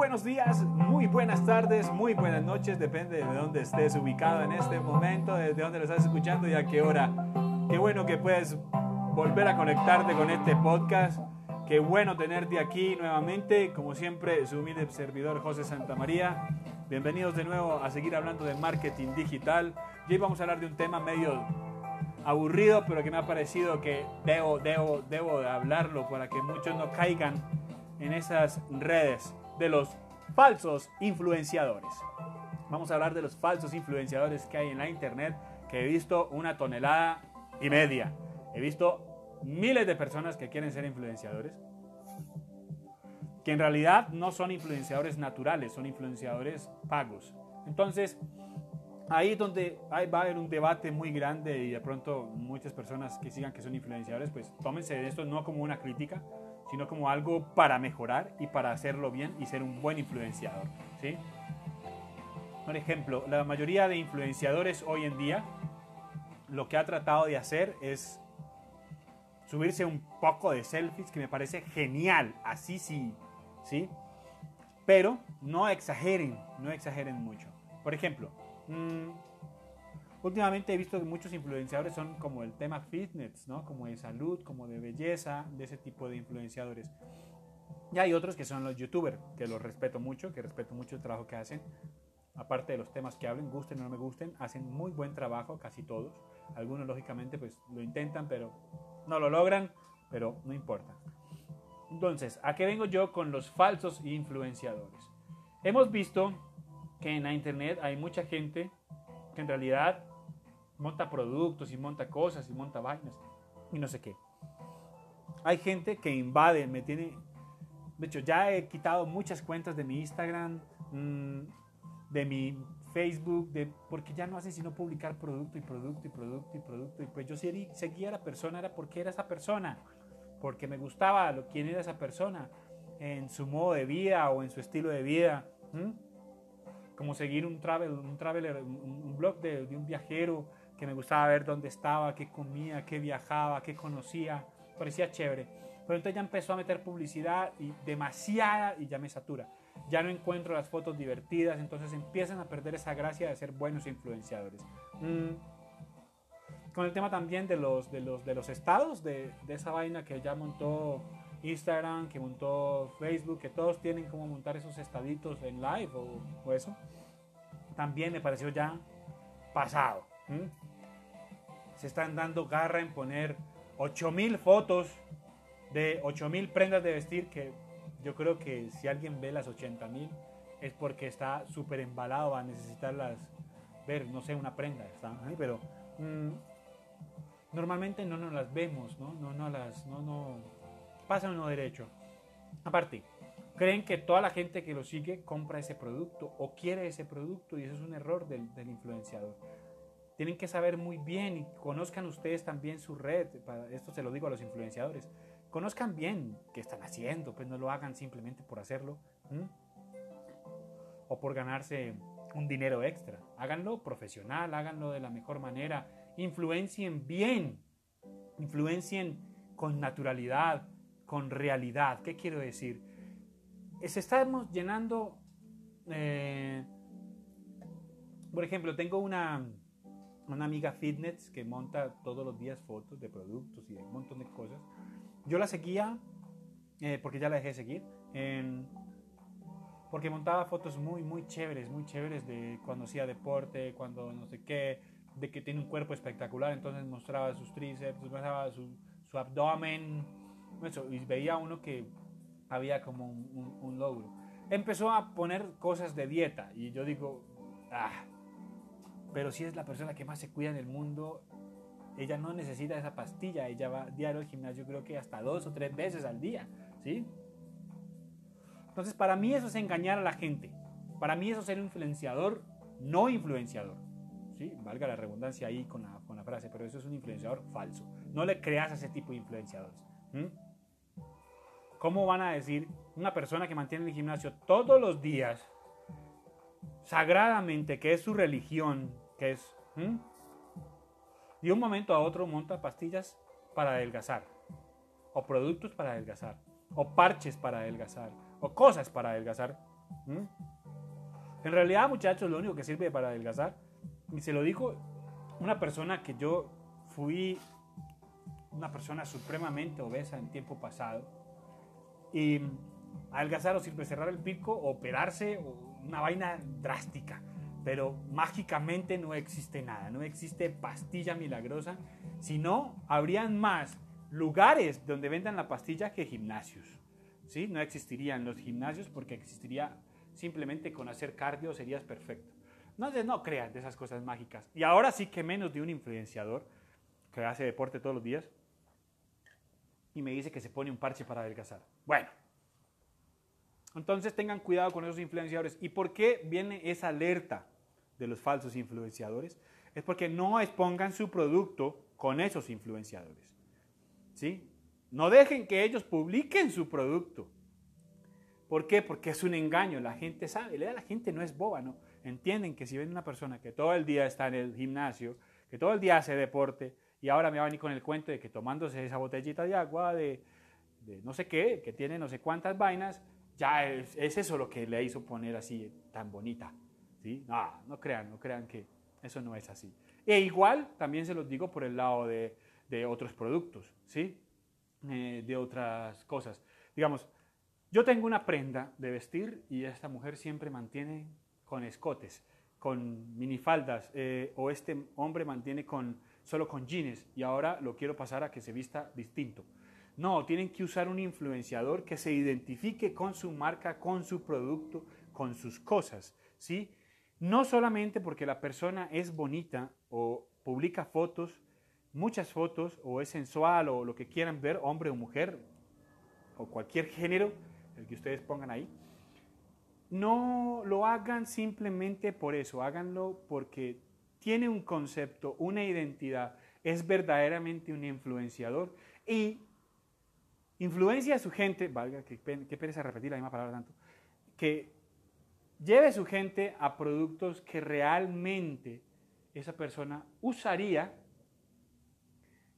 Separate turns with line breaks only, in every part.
buenos días, muy buenas tardes, muy buenas noches, depende de dónde estés ubicado en este momento, desde dónde lo estás escuchando y a qué hora. Qué bueno que puedes volver a conectarte con este podcast. Qué bueno tenerte aquí nuevamente. Como siempre, su humilde servidor José Santamaría. Bienvenidos de nuevo a seguir hablando de marketing digital. Y hoy vamos a hablar de un tema medio aburrido, pero que me ha parecido que debo, debo, debo de hablarlo para que muchos no caigan en esas redes de los falsos influenciadores. Vamos a hablar de los falsos influenciadores que hay en la internet, que he visto una tonelada y media. He visto miles de personas que quieren ser influenciadores, que en realidad no son influenciadores naturales, son influenciadores pagos. Entonces, ahí donde va a haber un debate muy grande y de pronto muchas personas que sigan que son influenciadores, pues tómense de esto no como una crítica, sino como algo para mejorar y para hacerlo bien y ser un buen influenciador. ¿sí? Por ejemplo, la mayoría de influenciadores hoy en día lo que ha tratado de hacer es subirse un poco de selfies, que me parece genial, así sí, ¿sí? Pero no exageren, no exageren mucho. Por ejemplo, mmm, últimamente he visto que muchos influenciadores son como el tema fitness, ¿no? Como de salud, como de belleza, de ese tipo de influenciadores. Y hay otros que son los youtubers, que los respeto mucho, que respeto mucho el trabajo que hacen. Aparte de los temas que hablen, gusten o no me gusten, hacen muy buen trabajo, casi todos. Algunos, lógicamente, pues lo intentan, pero no lo logran, pero no importa. Entonces, ¿a qué vengo yo con los falsos influenciadores? Hemos visto que en la internet hay mucha gente que en realidad monta productos y monta cosas y monta vainas y no sé qué. Hay gente que invade, me tiene... De hecho, ya he quitado muchas cuentas de mi Instagram, mmm, de mi Facebook, de, porque ya no hacen sino publicar producto y producto y producto y producto. Y pues yo seguía a la persona era porque era esa persona, porque me gustaba lo, quién era esa persona, en su modo de vida o en su estilo de vida. ¿Mm? Como seguir un, travel, un traveler, un, un blog de un viajero que me gustaba ver dónde estaba, qué comía, qué viajaba, qué conocía, parecía chévere. Pero entonces ya empezó a meter publicidad y demasiada y ya me satura. Ya no encuentro las fotos divertidas, entonces empiezan a perder esa gracia de ser buenos influenciadores. Mm. Con el tema también de los, de los, de los estados, de, esa vaina que ya montó Instagram, que montó Facebook, que todos tienen como montar esos estaditos en live o, eso, también me pareció ya pasado. Se están dando garra en poner 8000 fotos de 8000 prendas de vestir que yo creo que si alguien ve las 80.000 es porque está súper embalado a necesitarlas ver, no sé, una prenda, ¿está? pero mmm, normalmente no nos las vemos, ¿no? No, no las, no, no, pasa uno derecho. Aparte, creen que toda la gente que lo sigue compra ese producto o quiere ese producto y eso es un error del influenciador. Tienen que saber muy bien y conozcan ustedes también su red, esto se lo digo a los influenciadores, conozcan bien qué están haciendo, pues no lo hagan simplemente por hacerlo o por ganarse un dinero extra. Háganlo profesional, háganlo de la mejor manera, influencien bien, influencien con naturalidad, con realidad. ¿Qué quiero decir? Es, estamos llenando, eh, por ejemplo, tengo una, una amiga fitness que monta todos los días fotos de productos y de un montón de cosas. Yo la seguía, eh, porque ya la dejé de seguir, eh, porque montaba fotos muy, muy chéveres, muy chéveres de cuando hacía deporte, cuando no sé qué, de que tiene un cuerpo espectacular, entonces mostraba sus tríceps, mostraba su, su abdomen, eso, y veía uno que había como un, un, un, logro. Empezó a poner cosas de dieta y yo digo, ah, pero si es la persona que más se cuida en el mundo, ella no necesita esa pastilla, ella va diario al gimnasio creo que hasta dos o tres veces al día, ¿sí? Entonces para mí eso es engañar a la gente, para mí eso es ser influenciador, no influenciador, ¿sí? Valga la redundancia ahí con la, con la frase, pero eso es un influenciador falso, no le creas a ese tipo de influenciadores. ¿Cómo van a decir una persona que mantiene el gimnasio todos los días, sagradamente, que es su religión, que es... ¿Mm? de un momento a otro monta pastillas para adelgazar, o productos para adelgazar, o parches para adelgazar, o cosas para adelgazar. En realidad, muchachos, lo único que sirve para adelgazar, y se lo dijo una persona que yo fui una persona supremamente obesa en tiempo pasado, y adelgazar o sirve cerrar el pico, operarse, o una vaina drástica pero mágicamente no existe nada, no existe pastilla milagrosa, sino habrían más lugares donde vendan la pastilla que gimnasios. ¿sí? No existirían los gimnasios porque existiría simplemente con hacer cardio serías perfecto. No, no crean de esas cosas mágicas. Y ahora sí que menos de un influenciador que hace deporte todos los días y me dice que se pone un parche para adelgazar. Bueno, entonces tengan cuidado con esos influenciadores. ¿Y por qué viene esa alerta de los falsos influenciadores? Es porque no expongan su producto con esos influenciadores. ¿Sí? No dejen que ellos publiquen su producto. ¿Por qué? Porque es un engaño. La gente sabe, la gente no es boba, ¿no? Entienden que si ven una persona que todo el día está en el gimnasio, que todo el día hace deporte, y ahora me va a venir con el cuento de que tomándose esa botellita de agua de, de no sé qué, que tiene no sé cuántas vainas, ya es, eso lo que le hizo poner así tan bonita. ¿sí? No, no crean, no crean que eso no es así. E igual también se los digo por el lado de, de otros productos, ¿sí? Eh, de otras cosas. Digamos, yo tengo una prenda de vestir y esta mujer siempre mantiene con escotes, con minifaldas, eh, o este hombre mantiene con, solo con jeans y ahora lo quiero pasar a que se vista distinto. No, tienen que usar un influenciador que se identifique con su marca, con su producto, con sus cosas, ¿sí? No solamente porque la persona es bonita o publica fotos, muchas fotos, o es sensual o lo que quieran ver, hombre o mujer, o cualquier género, el que ustedes pongan ahí. No lo hagan simplemente por eso, háganlo porque tiene un concepto, una identidad, es verdaderamente un influenciador y influencia a su gente, valga, que, qué pereza repetir la misma palabra tanto, que lleve a su gente a productos que realmente esa persona usaría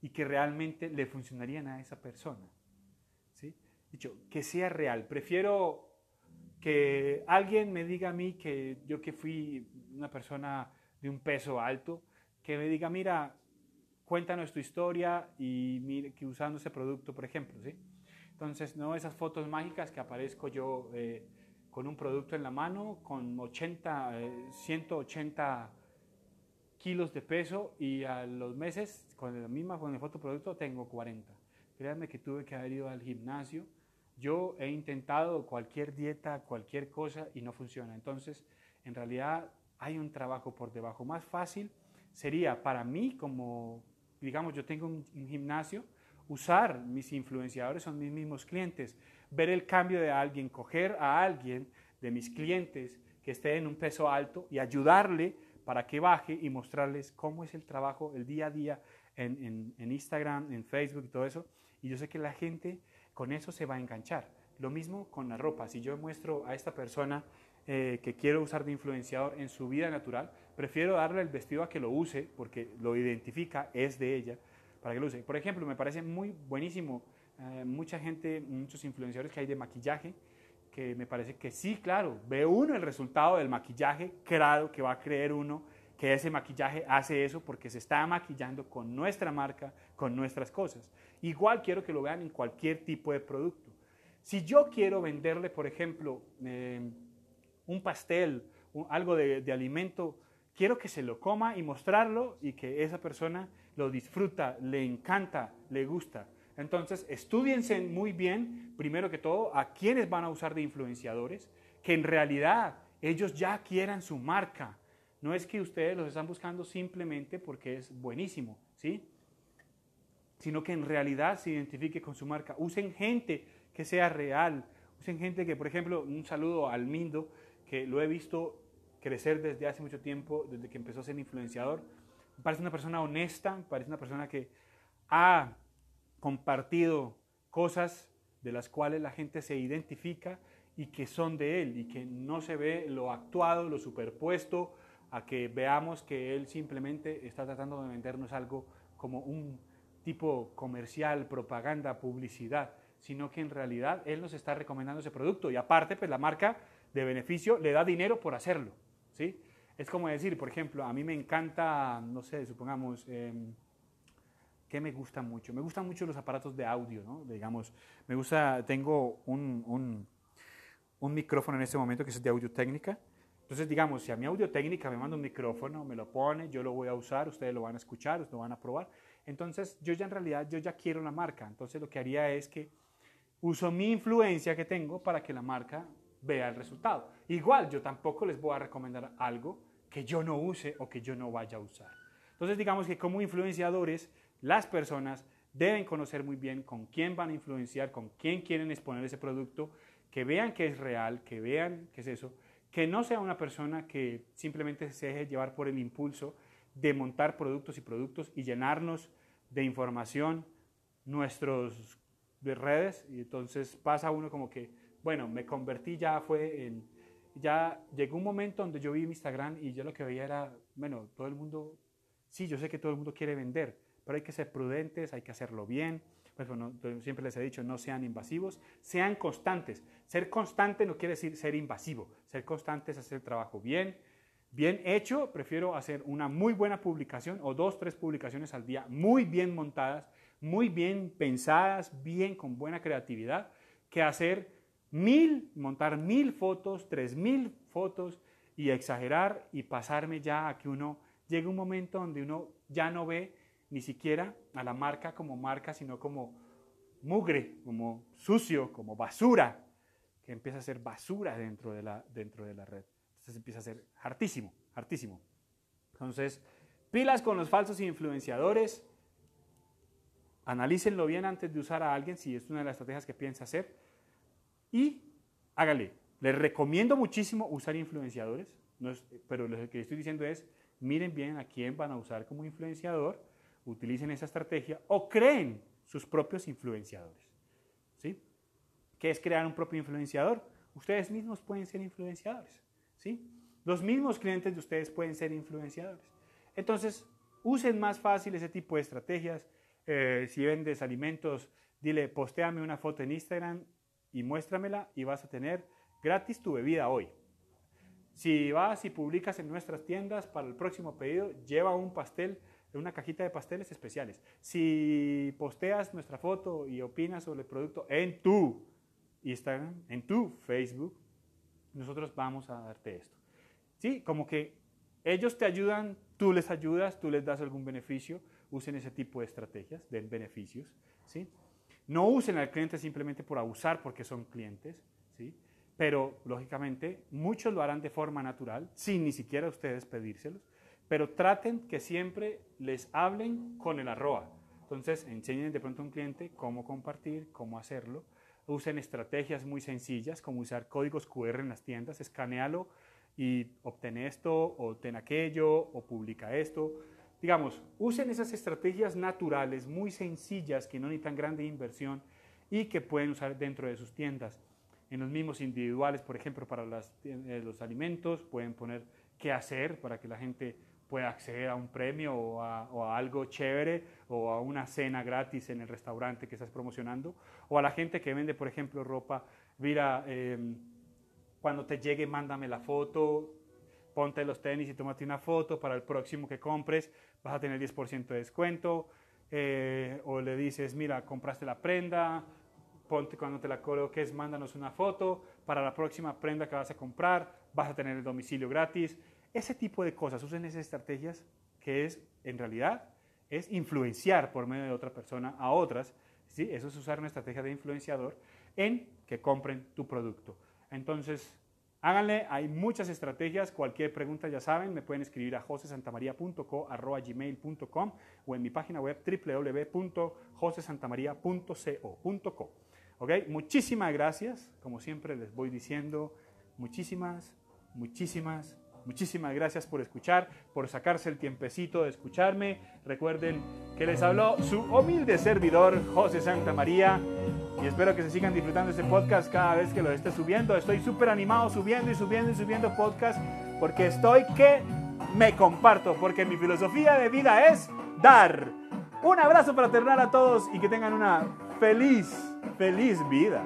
y que realmente le funcionarían a esa persona. ¿sí? Dicho, que sea real. Prefiero que alguien me diga a mí que yo que fui una persona de un peso alto, que me diga, mira, cuéntanos tu historia y mire, que usando ese producto, por ejemplo, ¿sí? Entonces, no esas fotos mágicas que aparezco yo eh, con un producto en la mano, con 80, 180 eh, kilos de peso y a los meses, con la misma con el fotoproducto, tengo 40. Créanme que tuve que haber ido al gimnasio. Yo he intentado cualquier dieta, cualquier cosa y no funciona. Entonces, en realidad hay un trabajo por debajo. Más fácil sería para mí, como digamos, yo tengo un, gimnasio, usar mis influenciadores, son mis mismos clientes, ver el cambio de alguien, coger a alguien de mis clientes que esté en un peso alto y ayudarle para que baje y mostrarles cómo es el trabajo, el día a día en, Instagram, en Facebook y todo eso. Y yo sé que la gente con eso se va a enganchar. Lo mismo con la ropa. Si yo muestro a esta persona eh, que quiero usar de influenciador en su vida natural, prefiero darle el vestido a que lo use porque lo identifica, es de ella, para que lo use. Por ejemplo, me parece muy buenísimo eh, mucha gente, muchos influenciadores que hay de maquillaje, que me parece que sí, claro, ve uno el resultado del maquillaje, claro que va a creer uno que ese maquillaje hace eso porque se está maquillando con nuestra marca, con nuestras cosas. Igual quiero que lo vean en cualquier tipo de producto. Si yo quiero venderle, por ejemplo, eh, un pastel, algo de, de alimento, quiero que se lo coma y mostrarlo y que esa persona lo disfruta, le encanta, le gusta. Entonces, estudiense muy bien, primero que todo, a quiénes van a usar de influenciadores, que en realidad ellos ya quieran su marca. No es que ustedes los están buscando simplemente porque es buenísimo, ¿sí? Sino que en realidad se identifique con su marca. Usen gente que sea real. Usen gente que, por ejemplo, un saludo al Mindo, que lo he visto crecer desde hace mucho tiempo, desde que empezó a ser influenciador. Parece una persona honesta, parece una persona que ha compartido cosas de las cuales la gente se identifica y que son de él y que no se ve lo actuado, lo superpuesto a que veamos que él simplemente está tratando de vendernos algo como un tipo comercial, propaganda, publicidad, sino que en realidad él nos está recomendando ese producto y aparte pues la marca de beneficio, le da dinero por hacerlo. ¿sí? Es como decir, por ejemplo, a mí me encanta, no sé, supongamos, em, ¿qué me gusta mucho? Me gustan mucho los aparatos de audio, ¿no? Digamos, me gusta, tengo un, un, un micrófono en este momento que es de audio técnica. Entonces, digamos, si a mi audio técnica me manda un micrófono, me lo pone, yo lo voy a usar, ustedes lo van a escuchar, ustedes lo van a probar. Entonces, yo ya en realidad, yo ya quiero la marca. Entonces, lo que haría es que uso mi influencia que tengo para que la marca vea el resultado. Igual, yo tampoco les voy a recomendar algo que yo no use o que yo no vaya a usar. Entonces, digamos que como influenciadores, las personas deben conocer muy bien con quién van a influenciar, con quién quieren exponer ese producto, que vean que es real, que vean que es eso, que no sea una persona que simplemente se deje llevar por el impulso de montar productos y productos y llenarnos de información nuestros de redes y entonces pasa uno como que, bueno, me convertí ya fue en, ya llegó un momento donde yo vi mi Instagram y yo lo que veía era, bueno, todo el mundo, sí, yo sé que todo el mundo quiere vender, pero hay que ser prudentes, hay que hacerlo bien. Pues bueno, siempre les he dicho, no sean invasivos, sean constantes. Ser constante no quiere decir ser invasivo. Ser constante es hacer el trabajo bien, bien hecho. Prefiero hacer una muy buena publicación o dos, tres publicaciones al día, muy bien montadas, muy bien pensadas, bien con buena creatividad, que hacer mil, montar mil fotos, tres mil fotos y exagerar y pasarme ya a que uno llegue un momento donde uno ya no ve ni siquiera a la marca como marca, sino como mugre, como sucio, como basura, que empieza a ser basura dentro de la, dentro de la red. Entonces empieza a ser hartísimo, hartísimo. Entonces, pilas con los falsos influenciadores, analícenlo bien antes de usar a alguien, si es una de las estrategias que piensa hacer, y hágale. Les recomiendo muchísimo usar influenciadores, pero lo que estoy diciendo es, miren bien a quién van a usar como influenciador, utilicen esa estrategia o creen sus propios influenciadores. ¿Sí? ¿Qué es crear un propio influenciador? Ustedes mismos pueden ser influenciadores. ¿Sí? Los mismos clientes de ustedes pueden ser influenciadores. Entonces, usen más fácil ese tipo de estrategias. Eh, si vendes alimentos, dile, postéame una foto en Instagram y muéstramela y vas a tener gratis tu bebida hoy. Si vas y publicas en nuestras tiendas para el próximo pedido, lleva un pastel una cajita de pasteles especiales. Si posteas nuestra foto y opinas sobre el producto en tu Instagram, en tu Facebook, nosotros vamos a darte esto. ¿Sí? Como que ellos te ayudan, tú les ayudas, tú les das algún beneficio, usen ese tipo de estrategias, den beneficios. ¿sí? No usen al cliente simplemente por abusar porque son clientes, ¿sí? pero lógicamente muchos lo harán de forma natural, sin ni siquiera ustedes pedírselos pero traten que siempre les hablen con el arroba. Entonces, enseñen de pronto a un cliente cómo compartir, cómo hacerlo. Usen estrategias muy sencillas, como usar códigos QR en las tiendas, escanealo y obtén esto, o obtén aquello, o publica esto. Digamos, usen esas estrategias naturales, muy sencillas, que no necesitan grande inversión y que pueden usar dentro de sus tiendas. En los mismos individuales, por ejemplo, para eh, los alimentos, pueden poner qué hacer para que la gente pueda acceder a un premio o a, algo chévere o a una cena gratis en el restaurante que estás promocionando. O a la gente que vende, por ejemplo, ropa, mira, em, cuando te llegue, mándame la foto, ponte los tenis y tómate una foto para el próximo que compres, vas a tener 10% de descuento. Eh, o le dices, mira, compraste la prenda, ponte cuando te la coloques, mándanos una foto, para la próxima prenda que vas a comprar, vas a tener el domicilio gratis. Ese tipo de cosas, usen esas estrategias que es, en realidad, es influenciar por medio de otra persona a otras. ¿sí? Eso es usar una estrategia de influenciador en que compren tu producto. Entonces, háganle, hay muchas estrategias. Cualquier pregunta, ya saben, me pueden escribir a josesantamaria.co.gmail.com o en mi página web www.josesantamaria.co.co. ¿Ok? Muchísimas gracias. Como siempre les voy diciendo, muchísimas, muchísimas Muchísimas gracias por escuchar, por sacarse el tiempecito de escucharme. Recuerden que les habló su humilde servidor, José Santa María. Y espero que se sigan disfrutando este podcast cada vez que lo esté subiendo. Estoy súper animado subiendo y subiendo y subiendo podcast porque estoy que me comparto, porque mi filosofía de vida es dar. Un abrazo fraternal a todos y que tengan una feliz, feliz vida.